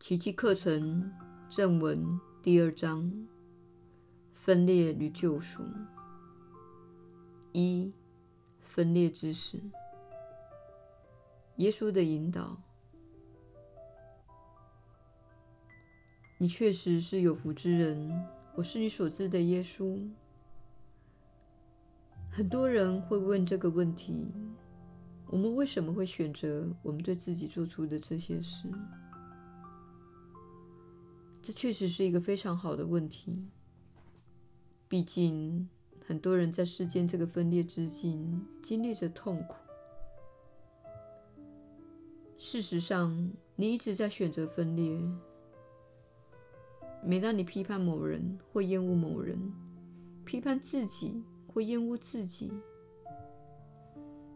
奇迹课程正文第二章：分裂与救赎。一、分裂之时，耶稣的引导。你确实是有福之人，我是你所知的耶稣。很多人会问这个问题：我们为什么会选择我们对自己做出的这些事？这确实是一个非常好的问题。毕竟，很多人在世间这个分裂之境经历着痛苦。事实上，你一直在选择分裂。每当你批判某人或厌恶某人，批判自己或厌恶自己；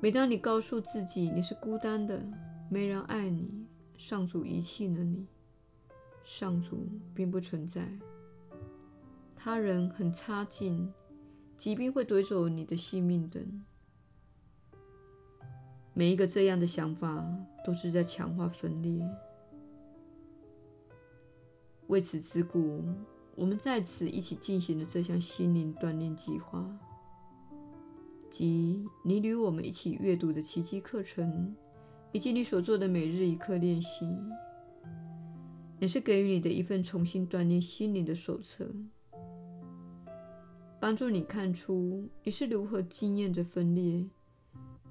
每当你告诉自己你是孤单的，没人爱你，上主遗弃了你。上主并不存在，他人很差劲，疾病会夺走你的性命等。每一个这样的想法都是在强化分裂。为此之故，我们在此一起进行了这项心灵锻炼计划，即你与我们一起阅读的奇迹课程，以及你所做的每日一课练习。也是给予你的一份重新锻炼心灵的手册，帮助你看出你是如何经验着分裂，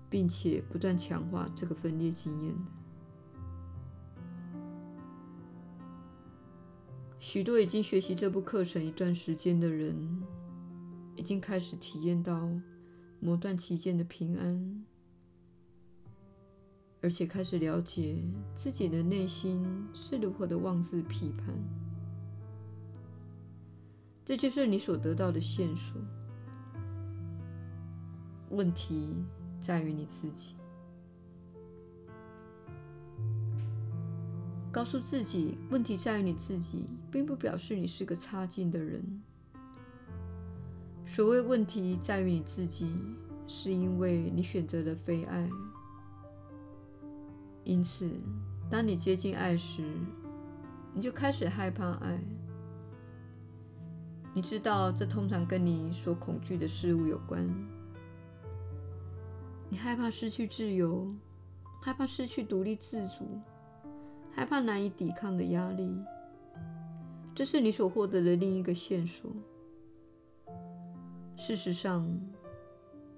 并且不断强化这个分裂经验的。许多已经学习这部课程一段时间的人，已经开始体验到磨断期间的平安。而且开始了解自己的内心是如何的妄自批判，这就是你所得到的线索。问题在于你自己。告诉自己问题在于你自己，并不表示你是个差劲的人。所谓问题在于你自己，是因为你选择了非爱。因此，当你接近爱时，你就开始害怕爱。你知道，这通常跟你所恐惧的事物有关。你害怕失去自由，害怕失去独立自主，害怕难以抵抗的压力。这是你所获得的另一个线索。事实上，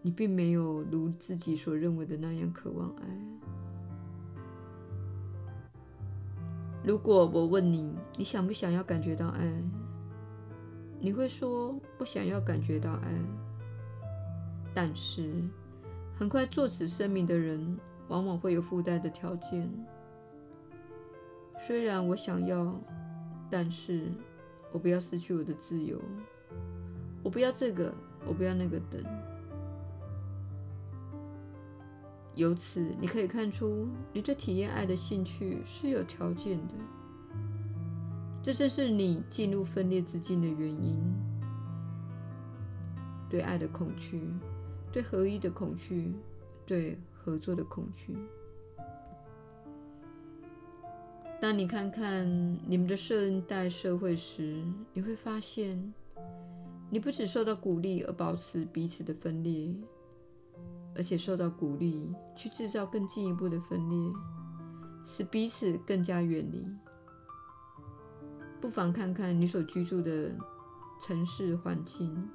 你并没有如自己所认为的那样渴望爱。如果我问你，你想不想要感觉到爱？你会说不想要感觉到爱。但是，很快作此声明的人，往往会有附带的条件。虽然我想要，但是我不要失去我的自由。我不要这个，我不要那个等。由此，你可以看出，你对体验爱的兴趣是有条件的。这正是你进入分裂之境的原因。对爱的恐惧，对合一的恐惧，对合作的恐惧。当你看看你们的现代社会时，你会发现，你不只受到鼓励而保持彼此的分裂。而且受到鼓励去制造更进一步的分裂，使彼此更加远离。不妨看看你所居住的城市环境，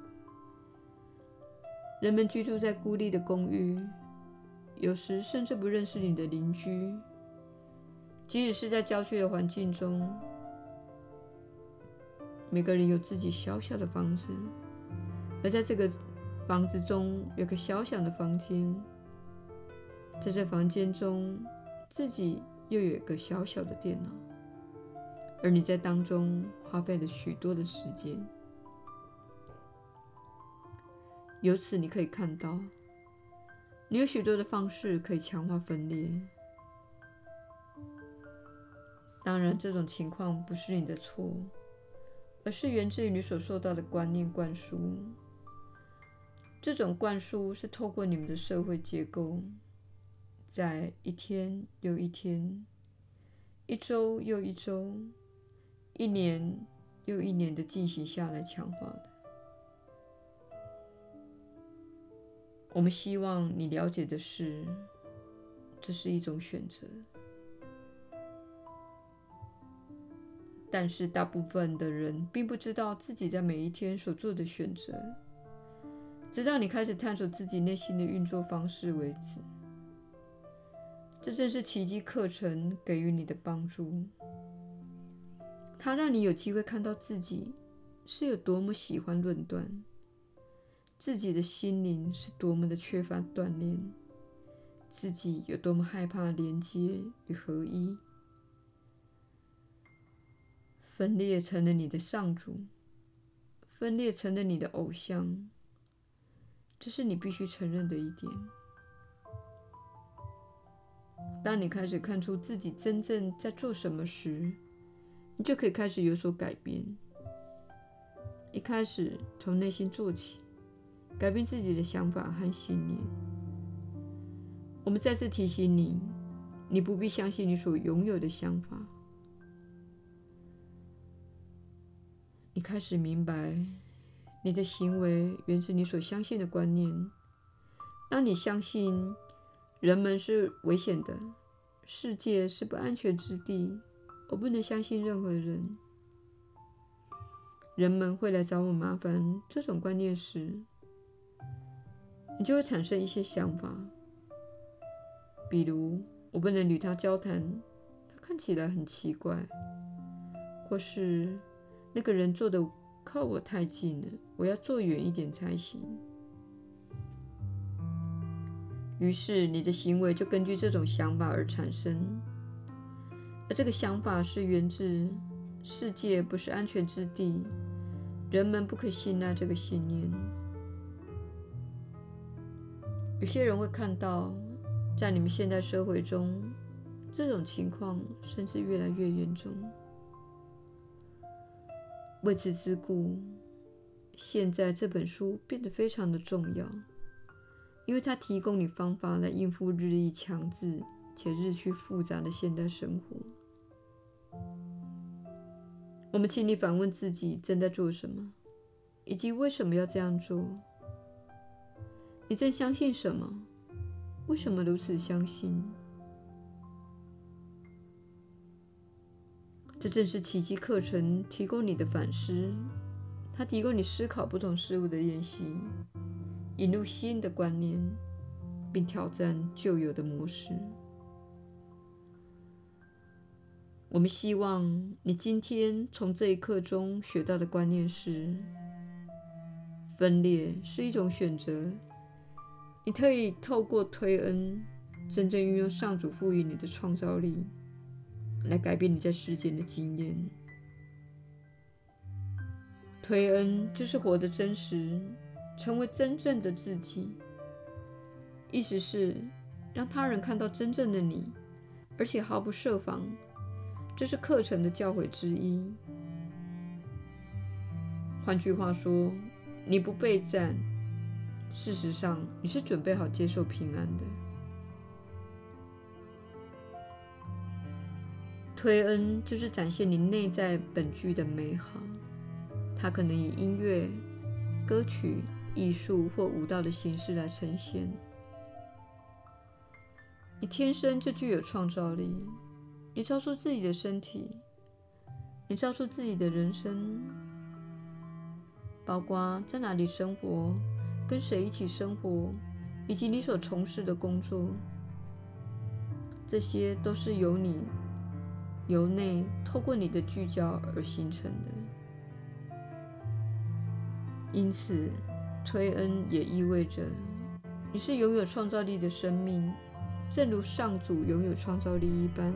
人们居住在孤立的公寓，有时甚至不认识你的邻居。即使是在郊区的环境中，每个人有自己小小的房子，而在这个。房子中有个小小的房间，在这房间中，自己又有一个小小的电脑，而你在当中花费了许多的时间。由此，你可以看到，你有许多的方式可以强化分裂。当然，这种情况不是你的错，而是源自于你所受到的观念灌输。这种灌输是透过你们的社会结构，在一天又一天、一周又一周，一年又一年的进行下来，强化的。我们希望你了解的是，这是一种选择。但是大部分的人并不知道自己在每一天所做的选择，直到你开始探索自己内心的运作方式为止。这正是奇迹课程给予你的帮助，它让你有机会看到自己是有多么喜欢论断，自己的心灵是多么的缺乏锻炼，自己有多么害怕连接与合一。分裂成了你的上主，分裂成了你的偶像，这是你必须承认的一点。当你开始看出自己真正在做什么时，你就可以开始有所改变。一开始从内心做起，改变自己的想法和信念。我们再次提醒你，你不必相信你所拥有的想法。你开始明白，你的行为源自你所相信的观念。当你相信人们是危险的，世界是不安全之地，我不能相信任何人，人们会来找我麻烦，这种观念时，你就会产生一些想法，比如我不能与他交谈，他看起来很奇怪，或是。那个人坐的靠我太近了，我要坐远一点才行。于是你的行为就根据这种想法而产生，而这个想法是源自世界不是安全之地，人们不可信赖这个信念。有些人会看到，在你们现代社会中，这种情况甚至越来越严重。为此之故，现在这本书变得非常的重要，因为它提供你方法来应付日益强制且日趋复杂的现代生活。我们请你反问自己正在做什么，以及为什么要这样做？你正相信什么？为什么如此相信？这正是奇迹课程提供你的反思，它提供你思考不同事物的练习，引入新的观念，并挑战旧有的模式。我们希望你今天从这一课中学到的观念是：分裂是一种选择，你可以透过推恩，真正运用上主赋予你的创造力。来改变你在世间的经验。推恩就是活得真实，成为真正的自己。意思是让他人看到真正的你，而且毫不设防。这是课程的教诲之一。换句话说，你不备战，事实上你是准备好接受平安的。推恩就是展现你内在本具的美好，它可能以音乐、歌曲、艺术或舞蹈的形式来呈现。你天生就具有创造力，你造出自己的身体，你造出自己的人生，包括在哪里生活、跟谁一起生活，以及你所从事的工作，这些都是由你。由内透过你的聚焦而形成的，因此推恩也意味着你是拥有创造力的生命，正如上主拥有创造力一般。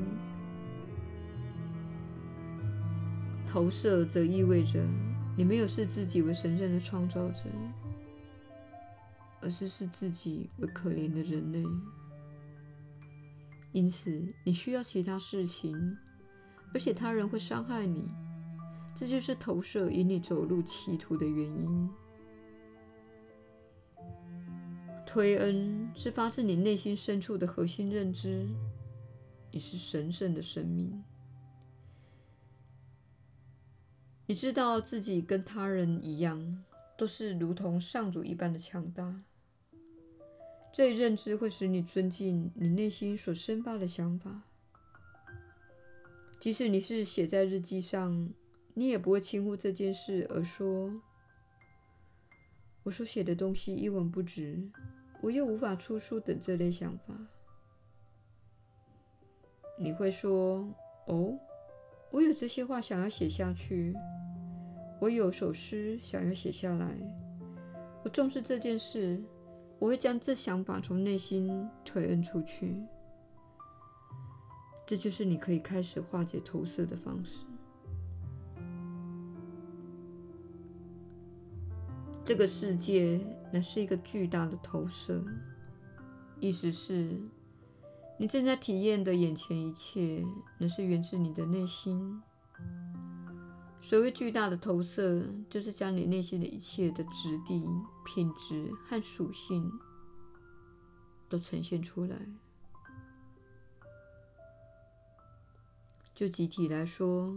投射则意味着你没有视自己为神圣的创造者，而是视自己为可怜的人类。因此，你需要其他事情。而且他人会伤害你，这就是投射引你走入歧途的原因。推恩是发自你内心深处的核心认知，你是神圣的生命。你知道自己跟他人一样，都是如同上主一般的强大。这一认知会使你尊敬你内心所生发的想法，即使你是写在日记上你也不会轻忽这件事而说：“我所写的东西一文不值，我又无法出书等这类想法。”你会说：“哦。”我有这些话想要写下去，我有首诗想要写下来。我重视这件事，我会将这想法从内心推恩出去。这就是你可以开始化解投射的方式。这个世界乃是一个巨大的投射，意思是。你正在体验的眼前一切，乃是源自你的内心。所谓巨大的投射，就是将你内心的一切的质地、品质和属性都呈现出来。就集体来说，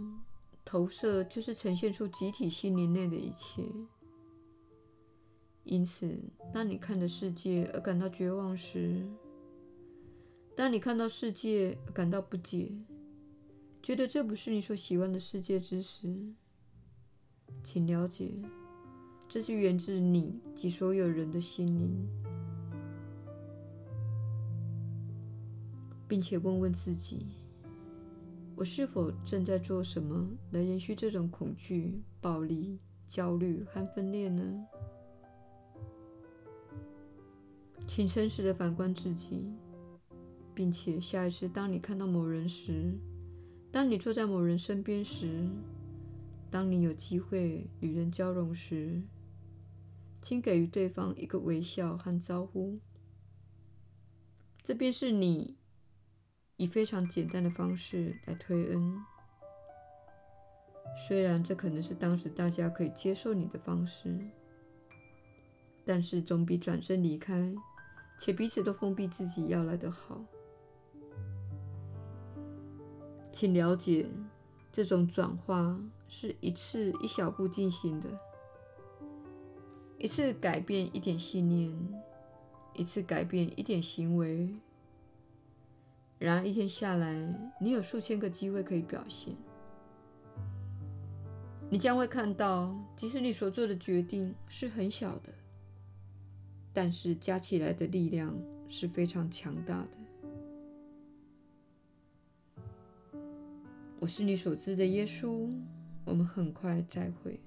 投射就是呈现出集体心灵内的一切。因此，当你看着世界而感到绝望时，当你看到世界而感到不解，觉得这不是你所喜欢的世界之时，请了解，这是源自你及所有人的心灵，并且问问自己：我是否正在做什么来延续这种恐惧、暴力、焦虑和分裂呢？请诚实的反观自己。并且下一次，当你看到某人时，当你坐在某人身边时，当你有机会与人交融时，请给予对方一个微笑和招呼。这便是你以非常简单的方式来推恩。虽然这可能是当时大家可以接受你的方式，但是总比转身离开，且彼此都封闭自己要来的好。请了解，这种转化是一次一小步进行的，一次改变一点信念，一次改变一点行为。然而一天下来，你有数千个机会可以表现。你将会看到，即使你所做的决定是很小的，但是加起来的力量是非常强大的。我是你所知的耶稣，我们很快再会。